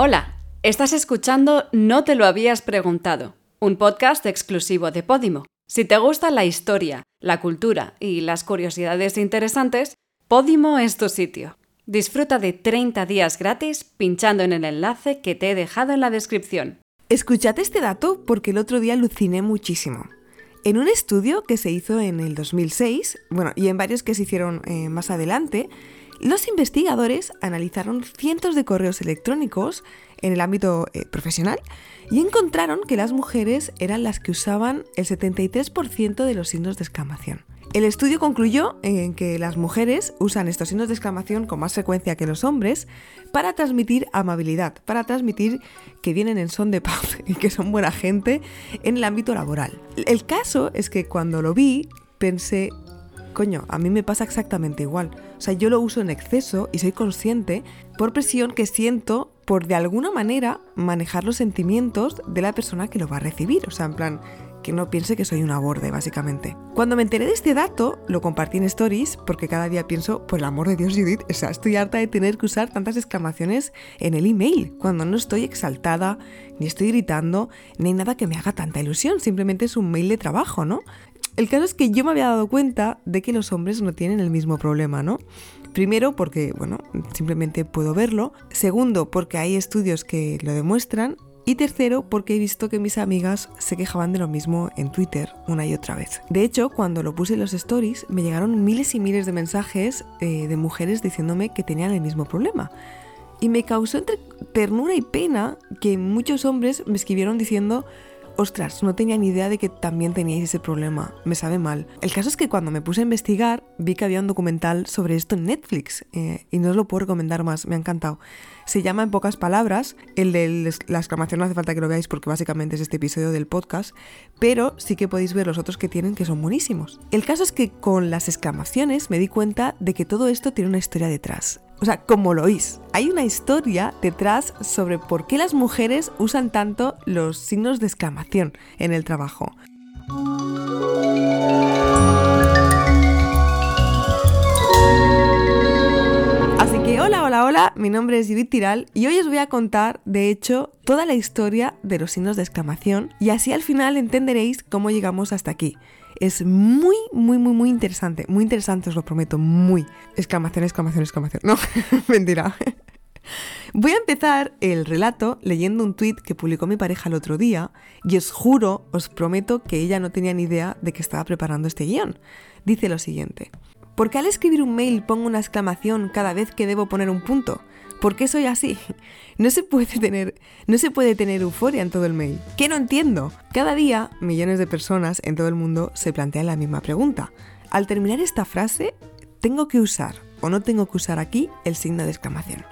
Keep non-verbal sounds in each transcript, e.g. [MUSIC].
Hola, estás escuchando No te lo habías preguntado, un podcast exclusivo de Podimo. Si te gusta la historia, la cultura y las curiosidades interesantes, Podimo es tu sitio. Disfruta de 30 días gratis pinchando en el enlace que te he dejado en la descripción. Escuchad este dato porque el otro día aluciné muchísimo. En un estudio que se hizo en el 2006, bueno, y en varios que se hicieron eh, más adelante, los investigadores analizaron cientos de correos electrónicos en el ámbito eh, profesional y encontraron que las mujeres eran las que usaban el 73% de los signos de exclamación. El estudio concluyó en que las mujeres usan estos signos de exclamación con más frecuencia que los hombres para transmitir amabilidad, para transmitir que vienen en son de paz [LAUGHS] y que son buena gente en el ámbito laboral. El caso es que cuando lo vi pensé, coño, a mí me pasa exactamente igual. O sea, yo lo uso en exceso y soy consciente por presión que siento por de alguna manera manejar los sentimientos de la persona que lo va a recibir. O sea, en plan, que no piense que soy una borde, básicamente. Cuando me enteré de este dato, lo compartí en stories porque cada día pienso, por el amor de Dios, Judith, o sea, estoy harta de tener que usar tantas exclamaciones en el email, cuando no estoy exaltada, ni estoy gritando, ni hay nada que me haga tanta ilusión, simplemente es un mail de trabajo, ¿no? El caso es que yo me había dado cuenta de que los hombres no tienen el mismo problema, ¿no? Primero porque, bueno, simplemente puedo verlo. Segundo porque hay estudios que lo demuestran. Y tercero, porque he visto que mis amigas se quejaban de lo mismo en Twitter una y otra vez. De hecho, cuando lo puse en los stories, me llegaron miles y miles de mensajes eh, de mujeres diciéndome que tenían el mismo problema. Y me causó entre ternura y pena que muchos hombres me escribieron diciendo ostras, no tenía ni idea de que también teníais ese problema, me sabe mal. El caso es que cuando me puse a investigar vi que había un documental sobre esto en Netflix eh, y no os lo puedo recomendar más, me ha encantado. Se llama en pocas palabras, el de la exclamación no hace falta que lo veáis porque básicamente es este episodio del podcast, pero sí que podéis ver los otros que tienen que son buenísimos. El caso es que con las exclamaciones me di cuenta de que todo esto tiene una historia detrás. O sea, como lo oís, hay una historia detrás sobre por qué las mujeres usan tanto los signos de exclamación en el trabajo. Así que hola, hola, hola, mi nombre es Judith Tiral y hoy os voy a contar, de hecho, toda la historia de los signos de exclamación y así al final entenderéis cómo llegamos hasta aquí. Es muy, muy, muy, muy interesante. Muy interesante, os lo prometo. Muy. Exclamación, exclamación, exclamación. No, [LAUGHS] mentira. Voy a empezar el relato leyendo un tweet que publicó mi pareja el otro día y os juro, os prometo que ella no tenía ni idea de que estaba preparando este guion. Dice lo siguiente. ¿Por qué al escribir un mail pongo una exclamación cada vez que debo poner un punto? ¿Por qué soy así? No se puede tener, no se puede tener euforia en todo el mail. ¿Qué no entiendo? Cada día, millones de personas en todo el mundo se plantean la misma pregunta. Al terminar esta frase, ¿tengo que usar o no tengo que usar aquí el signo de exclamación?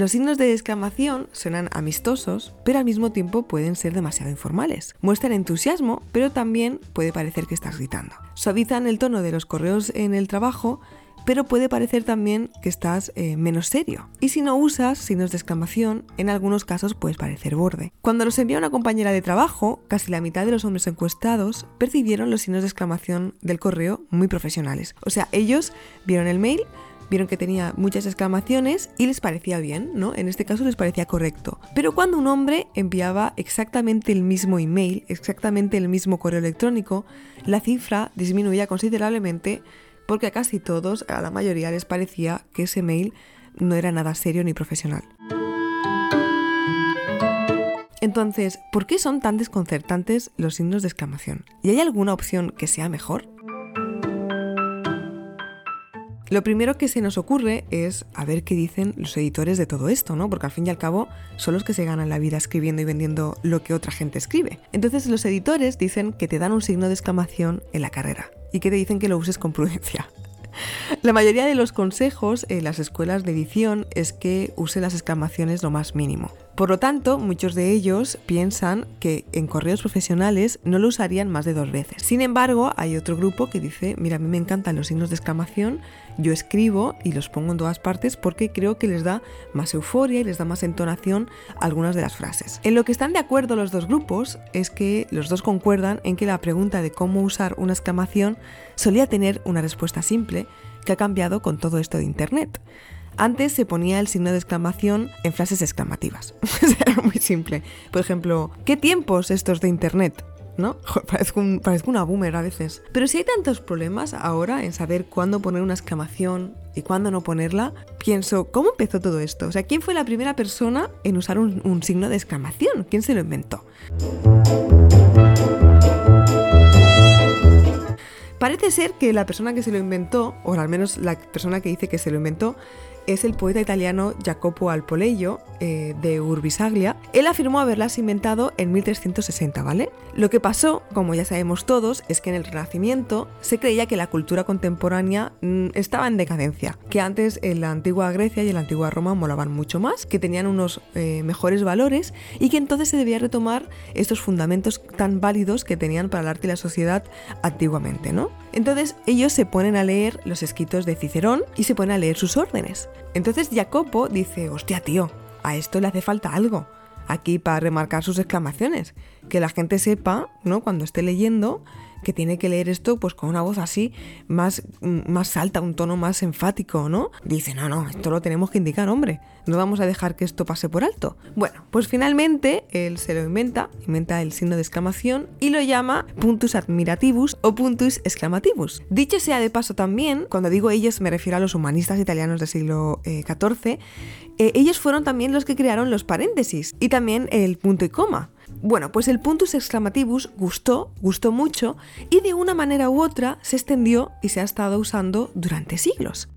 Los signos de exclamación suenan amistosos, pero al mismo tiempo pueden ser demasiado informales. Muestran entusiasmo, pero también puede parecer que estás gritando. Suavizan el tono de los correos en el trabajo, pero puede parecer también que estás eh, menos serio. Y si no usas signos de exclamación, en algunos casos puedes parecer borde. Cuando los envió una compañera de trabajo, casi la mitad de los hombres encuestados percibieron los signos de exclamación del correo muy profesionales. O sea, ellos vieron el mail, vieron que tenía muchas exclamaciones y les parecía bien, ¿no? En este caso les parecía correcto. Pero cuando un hombre enviaba exactamente el mismo email, exactamente el mismo correo electrónico, la cifra disminuía considerablemente porque a casi todos, a la mayoría les parecía que ese mail no era nada serio ni profesional. Entonces, ¿por qué son tan desconcertantes los signos de exclamación? ¿Y hay alguna opción que sea mejor? Lo primero que se nos ocurre es a ver qué dicen los editores de todo esto, ¿no? Porque al fin y al cabo son los que se ganan la vida escribiendo y vendiendo lo que otra gente escribe. Entonces los editores dicen que te dan un signo de exclamación en la carrera y que te dicen que lo uses con prudencia. [LAUGHS] La mayoría de los consejos en las escuelas de edición es que use las exclamaciones lo más mínimo. Por lo tanto, muchos de ellos piensan que en correos profesionales no lo usarían más de dos veces. Sin embargo, hay otro grupo que dice, mira, a mí me encantan los signos de exclamación, yo escribo y los pongo en todas partes porque creo que les da más euforia y les da más entonación a algunas de las frases. En lo que están de acuerdo los dos grupos es que los dos concuerdan en que la pregunta de cómo usar una exclamación solía tener una respuesta simple que ha cambiado con todo esto de Internet. Antes se ponía el signo de exclamación en frases exclamativas. [LAUGHS] Era muy simple. Por ejemplo, ¿qué tiempos estos de Internet? ¿No? Parezco, una boomer a veces. Pero si hay tantos problemas ahora en saber cuándo poner una exclamación y cuándo no ponerla, pienso, ¿cómo empezó todo esto? O sea, ¿quién fue la primera persona en usar un, un signo de exclamación? ¿Quién se lo inventó? Parece ser que la persona que se lo inventó, o al menos la persona que dice que se lo inventó, es el poeta italiano Jacopo Alpoleio, eh, de Urbisaglia. Él afirmó haberlas inventado en 1360, ¿vale? Lo que pasó, como ya sabemos todos, es que en el Renacimiento se creía que la cultura contemporánea mm, estaba en decadencia, que antes en la antigua Grecia y en la antigua Roma molaban mucho más, que tenían unos eh, mejores valores y que entonces se debía retomar estos fundamentos tan válidos que tenían para el arte y la sociedad antiguamente, ¿no? Entonces ellos se ponen a leer los escritos de Cicerón y se ponen a leer sus órdenes. Entonces Jacopo dice, hostia tío, a esto le hace falta algo. Aquí para remarcar sus exclamaciones. Que la gente sepa, ¿no? Cuando esté leyendo, que tiene que leer esto pues con una voz así más, más alta, un tono más enfático, ¿no? Dice, no, no, esto lo tenemos que indicar, hombre. No vamos a dejar que esto pase por alto. Bueno, pues finalmente él se lo inventa, inventa el signo de exclamación y lo llama puntus admirativus o puntus exclamativus. Dicho sea de paso también, cuando digo ellos me refiero a los humanistas italianos del siglo XIV, eh, eh, ellos fueron también los que crearon los paréntesis y también el punto y coma. Bueno, pues el puntus exclamativus gustó, gustó mucho y de una manera u otra se extendió y se ha estado usando durante siglos.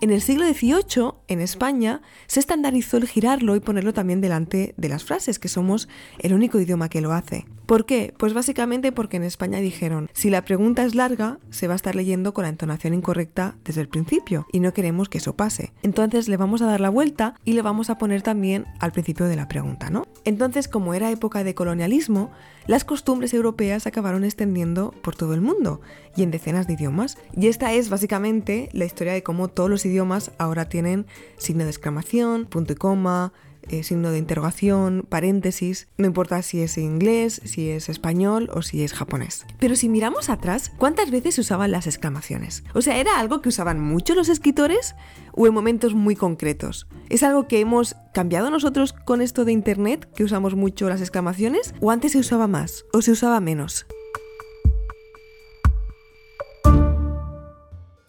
En el siglo XVIII, en España, se estandarizó el girarlo y ponerlo también delante de las frases, que somos el único idioma que lo hace. ¿Por qué? Pues básicamente porque en España dijeron, si la pregunta es larga, se va a estar leyendo con la entonación incorrecta desde el principio y no queremos que eso pase. Entonces le vamos a dar la vuelta y le vamos a poner también al principio de la pregunta, ¿no? Entonces, como era época de colonialismo, las costumbres europeas acabaron extendiendo por todo el mundo y en decenas de idiomas. Y esta es básicamente la historia de cómo todos los idiomas ahora tienen signo de exclamación, punto y coma, eh, signo de interrogación, paréntesis, no importa si es inglés, si es español o si es japonés. Pero si miramos atrás, ¿cuántas veces se usaban las exclamaciones? O sea, ¿era algo que usaban mucho los escritores o en momentos muy concretos? ¿Es algo que hemos cambiado nosotros con esto de Internet, que usamos mucho las exclamaciones? ¿O antes se usaba más o se usaba menos?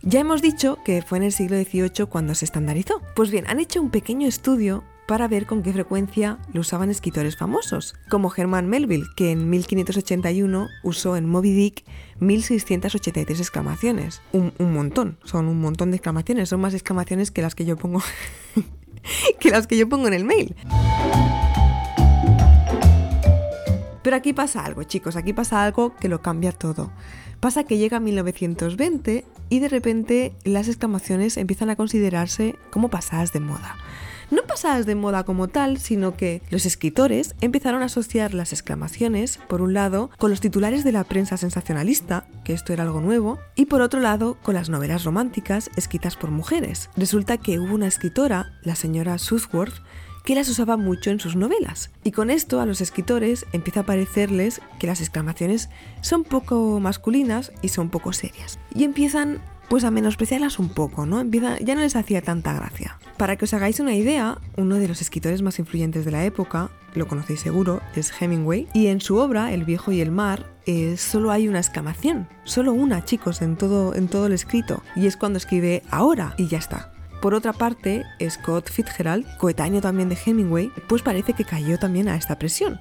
Ya hemos dicho que fue en el siglo XVIII cuando se estandarizó. Pues bien, han hecho un pequeño estudio para ver con qué frecuencia lo usaban escritores famosos, como Herman Melville, que en 1581 usó en Moby Dick 1683 exclamaciones. Un, montón, son un montón de exclamaciones, son más exclamaciones que las que yo pongo [LAUGHS] que las que yo pongo en el mail. Pero aquí pasa algo, chicos, aquí pasa algo que lo cambia todo. Pasa que llega 1920 y de repente las exclamaciones empiezan a considerarse como pasadas de moda no pasadas de moda como tal, sino que los escritores empezaron a asociar las exclamaciones, por un lado, con los titulares de la prensa sensacionalista, que esto era algo nuevo, y por otro lado, con las novelas románticas escritas por mujeres. Resulta que hubo una escritora, la señora Southworth, que las usaba mucho en sus novelas. Y con esto a los escritores empieza a parecerles que las exclamaciones son poco masculinas y son poco serias. Y empiezan pues a menospreciarlas un poco, ¿no? ya no les hacía tanta gracia. Para que os hagáis una idea, uno de los escritores más influyentes de la época, lo conocéis seguro, es Hemingway, y en su obra El viejo y el mar eh, solo hay una exclamación, solo una, chicos, en todo, en todo el escrito, y es cuando escribe ahora y ya está. Por otra parte, Scott Fitzgerald, coetáneo también de Hemingway, pues parece que cayó también a esta presión.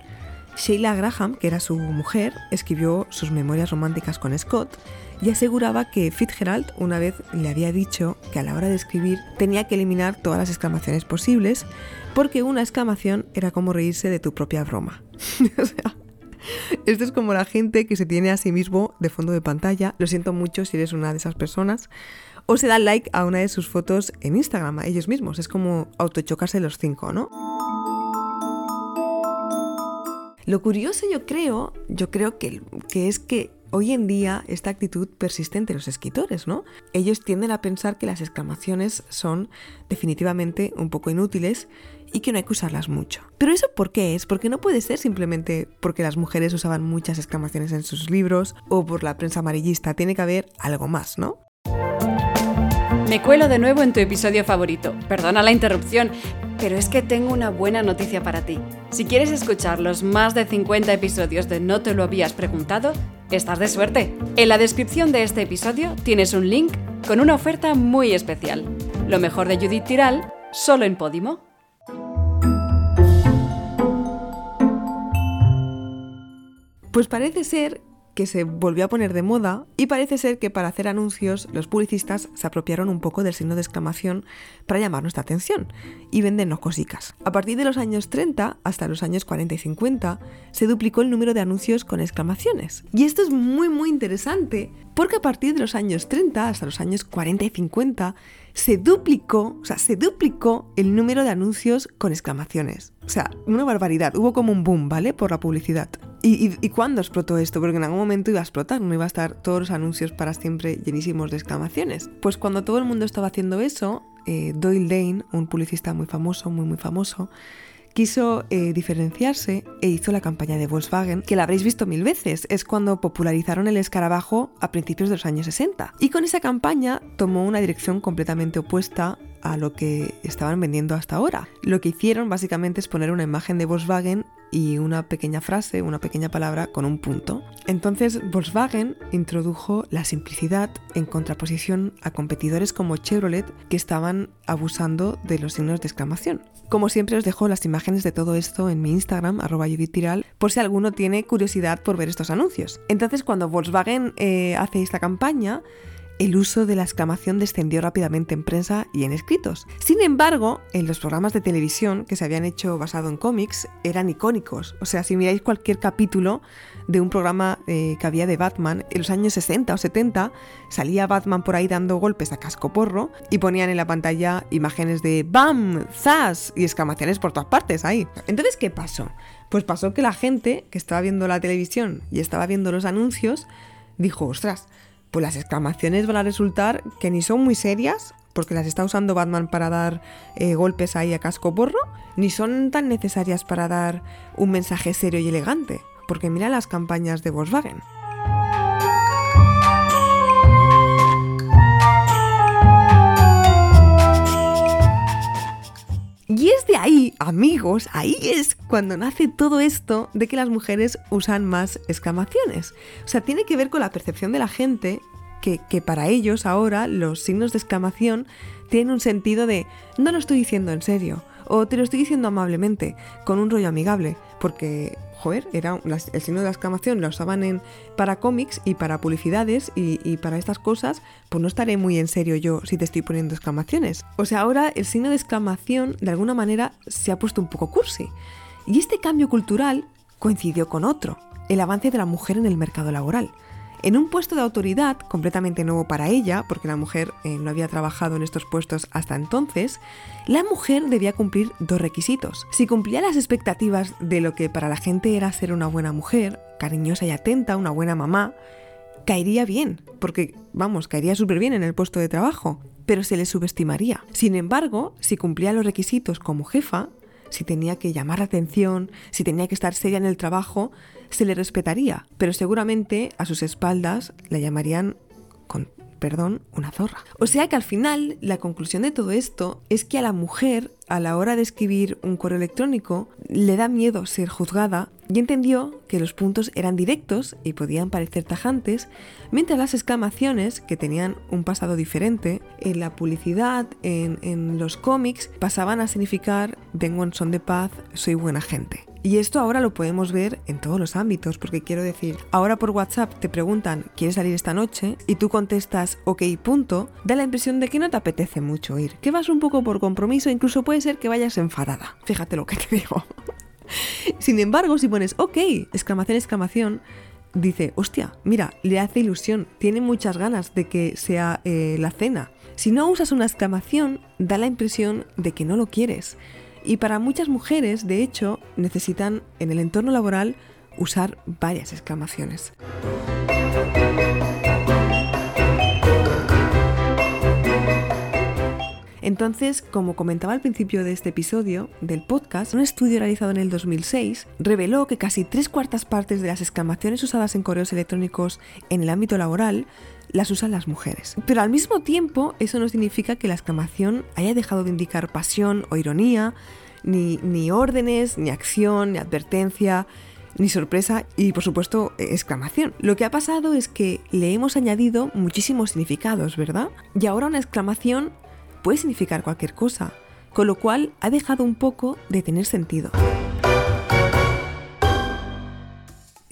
Sheila Graham, que era su mujer, escribió sus memorias románticas con Scott y aseguraba que Fitzgerald una vez le había dicho que a la hora de escribir tenía que eliminar todas las exclamaciones posibles porque una exclamación era como reírse de tu propia broma. [LAUGHS] esto es como la gente que se tiene a sí mismo de fondo de pantalla. Lo siento mucho si eres una de esas personas. O se da like a una de sus fotos en Instagram, a ellos mismos. Es como autochocarse los cinco, ¿no? Lo curioso yo creo, yo creo que, que es que hoy en día esta actitud persiste en los escritores, ¿no? Ellos tienden a pensar que las exclamaciones son definitivamente un poco inútiles y que no hay que usarlas mucho. Pero eso por qué es? Porque no puede ser simplemente porque las mujeres usaban muchas exclamaciones en sus libros o por la prensa amarillista, tiene que haber algo más, ¿no? Me cuelo de nuevo en tu episodio favorito. Perdona la interrupción, pero es que tengo una buena noticia para ti. Si quieres escuchar los más de 50 episodios de No te lo habías preguntado, estás de suerte. En la descripción de este episodio tienes un link con una oferta muy especial. Lo mejor de Judith Tiral, solo en Podimo. Pues parece ser que se volvió a poner de moda y parece ser que para hacer anuncios los publicistas se apropiaron un poco del signo de exclamación para llamar nuestra atención y vendernos cositas. A partir de los años 30 hasta los años 40 y 50 se duplicó el número de anuncios con exclamaciones. Y esto es muy muy interesante porque a partir de los años 30 hasta los años 40 y 50 se duplicó, o sea, se duplicó el número de anuncios con exclamaciones. O sea, una barbaridad. Hubo como un boom, ¿vale? Por la publicidad. ¿Y, cuándo explotó esto? Porque en algún momento iba a explotar, no iba a estar todos los anuncios para siempre llenísimos de exclamaciones. Pues cuando todo el mundo estaba haciendo eso, eh, Doyle Dane, un publicista muy famoso, muy muy famoso, quiso eh, diferenciarse e hizo la campaña de Volkswagen, que la habréis visto mil veces, es cuando popularizaron el escarabajo a principios de los años 60. Y con esa campaña tomó una dirección completamente opuesta a lo que estaban vendiendo hasta ahora. Lo que hicieron básicamente es poner una imagen de Volkswagen y una pequeña frase, una pequeña palabra con un punto. Entonces Volkswagen introdujo la simplicidad en contraposición a competidores como Chevrolet que estaban abusando de los signos de exclamación. Como siempre os dejo las imágenes de todo esto en mi Instagram, arroba por si alguno tiene curiosidad por ver estos anuncios. Entonces cuando Volkswagen eh, hace esta campaña, el uso de la exclamación descendió rápidamente en prensa y en escritos. Sin embargo, en los programas de televisión que se habían hecho basado en cómics eran icónicos. O sea, si miráis cualquier capítulo de un programa eh, que había de Batman, en los años 60 o 70 salía Batman por ahí dando golpes a casco porro y ponían en la pantalla imágenes de ¡Bam! ¡Zas! y exclamaciones por todas partes ahí. Entonces, ¿qué pasó? Pues pasó que la gente que estaba viendo la televisión y estaba viendo los anuncios dijo, ostras, pues las exclamaciones van a resultar que ni son muy serias, porque las está usando Batman para dar eh, golpes ahí a casco porro, ni son tan necesarias para dar un mensaje serio y elegante, porque mira las campañas de Volkswagen. Y es de ahí, amigos, ahí es cuando nace todo esto de que las mujeres usan más exclamaciones. O sea, tiene que ver con la percepción de la gente que, que, para ellos ahora los signos de exclamación tienen un sentido de no lo estoy diciendo en serio o te lo estoy diciendo amablemente, con un rollo amigable, porque joder, era el signo de la exclamación lo usaban en, para cómics y para publicidades y, para estas cosas, pues no estaré muy en serio yo si te estoy poniendo exclamaciones. O sea, ahora el signo de exclamación de alguna manera se ha puesto un poco cursi. Y este cambio cultural coincidió con otro, el avance de la mujer en el mercado laboral en un puesto de autoridad completamente nuevo para ella, porque la mujer eh, no había trabajado en estos puestos hasta entonces, la mujer debía cumplir dos requisitos. Si cumplía las expectativas de lo que para la gente era ser una buena mujer, cariñosa y atenta, una buena mamá, caería bien, porque, vamos, caería súper bien en el puesto de trabajo, pero se le subestimaría. Sin embargo, si cumplía los requisitos como jefa, si tenía que llamar la atención, si tenía que estar seria en el trabajo, se le respetaría, pero seguramente a sus espaldas la llamarían con perdón, una zorra. O sea que al final la conclusión de todo esto es que a la mujer a la hora de escribir un correo electrónico le da miedo ser juzgada y entendió que los puntos eran directos y podían parecer tajantes, mientras las exclamaciones, que tenían un pasado diferente, en la publicidad, en, en los cómics, pasaban a significar vengo en son de paz, soy buena gente. Y esto ahora lo podemos ver en todos los ámbitos, porque quiero decir, ahora por WhatsApp te preguntan, ¿quieres salir esta noche? Y tú contestas, ok, punto, da la impresión de que no te apetece mucho ir, que vas un poco por compromiso, incluso puede ser que vayas enfadada. Fíjate lo que te digo. [LAUGHS] Sin embargo, si pones, ok, exclamación, exclamación, dice, hostia, mira, le hace ilusión, tiene muchas ganas de que sea eh, la cena. Si no usas una exclamación, da la impresión de que no lo quieres. Y para muchas mujeres, de hecho, necesitan en el entorno laboral usar varias exclamaciones. Entonces, como comentaba al principio de este episodio del podcast, un estudio realizado en el 2006 reveló que casi tres cuartas partes de las exclamaciones usadas en correos electrónicos en el ámbito laboral las usan las mujeres. Pero al mismo tiempo, eso no significa que la exclamación haya dejado de indicar pasión o ironía, ni, ni órdenes, ni acción, ni advertencia, ni sorpresa y por supuesto exclamación. Lo que ha pasado es que le hemos añadido muchísimos significados, ¿verdad? Y ahora una exclamación puede significar cualquier cosa, con lo cual ha dejado un poco de tener sentido.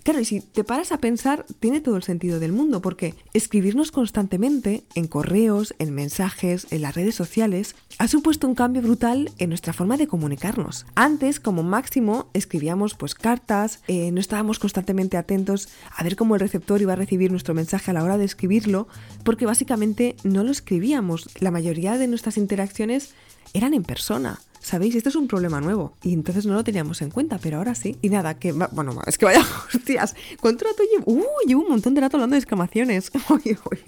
Claro, y si te paras a pensar, tiene todo el sentido del mundo, porque escribirnos constantemente en correos, en mensajes, en las redes sociales, ha supuesto un cambio brutal en nuestra forma de comunicarnos. Antes, como máximo, escribíamos pues cartas, eh, no estábamos constantemente atentos a ver cómo el receptor iba a recibir nuestro mensaje a la hora de escribirlo, porque básicamente no lo escribíamos. La mayoría de nuestras interacciones eran en persona. ¿Sabéis? Esto es un problema nuevo. Y entonces no lo teníamos en cuenta, pero ahora sí. Y nada, que... Bueno, es que vaya [LAUGHS] hostias. ¿Cuánto rato llevo? ¡Uh! Llevo un montón de rato hablando de exclamaciones. [LAUGHS] Uy, uy.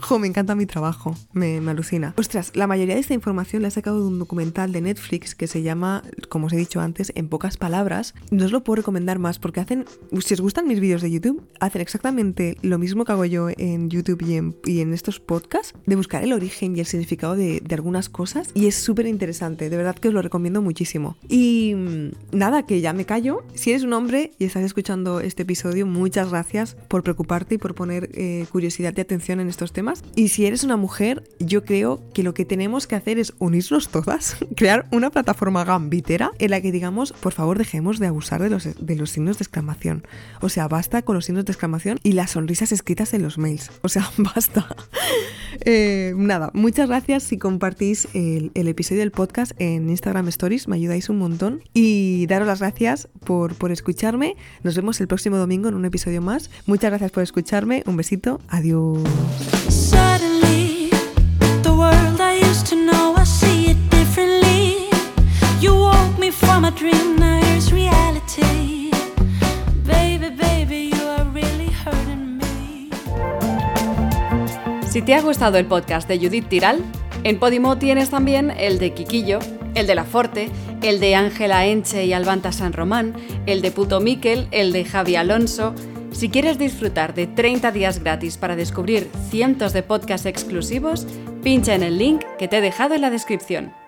Jo, me encanta mi trabajo, me, alucina. Ostras, la mayoría de esta información la he sacado de un documental de Netflix que se llama, como os he dicho antes, En pocas palabras. No os lo puedo recomendar más porque hacen, si os gustan mis vídeos de YouTube, hacen exactamente lo mismo que hago yo en YouTube y en, estos podcasts, de buscar el origen y el significado de, de algunas cosas. Y es súper interesante, de verdad que os lo recomiendo muchísimo. Y mm, nada, que ya me callo. Si eres un hombre y estás escuchando este episodio, muchas gracias por preocuparte y por poner eh, curiosidad y atención en temas. Y si eres una mujer, yo creo que lo que tenemos que hacer es unirnos todas, [LAUGHS] crear una plataforma gambitera en la que digamos, por favor, dejemos de abusar de los, de los signos de exclamación. O sea, basta con los signos de exclamación y las sonrisas escritas en los mails. O sea, [LAUGHS] basta. Eh, nada, muchas gracias si compartís el, el, episodio del podcast en Instagram Stories, me ayudáis un montón. Y daros las gracias por, por escucharme. Nos vemos el próximo domingo en un episodio más. Muchas gracias por escucharme. Un besito. Adiós. Si te ha gustado el podcast de Judith Tiral, en Podimo tienes también el de Quiquillo, el de La Forte, el de Ángela Enche y Albanta San Román, el de Puto Miquel, el de Javi Alonso, si quieres disfrutar de 30 días gratis para descubrir cientos de podcasts exclusivos, pincha en el link que te he dejado en la descripción.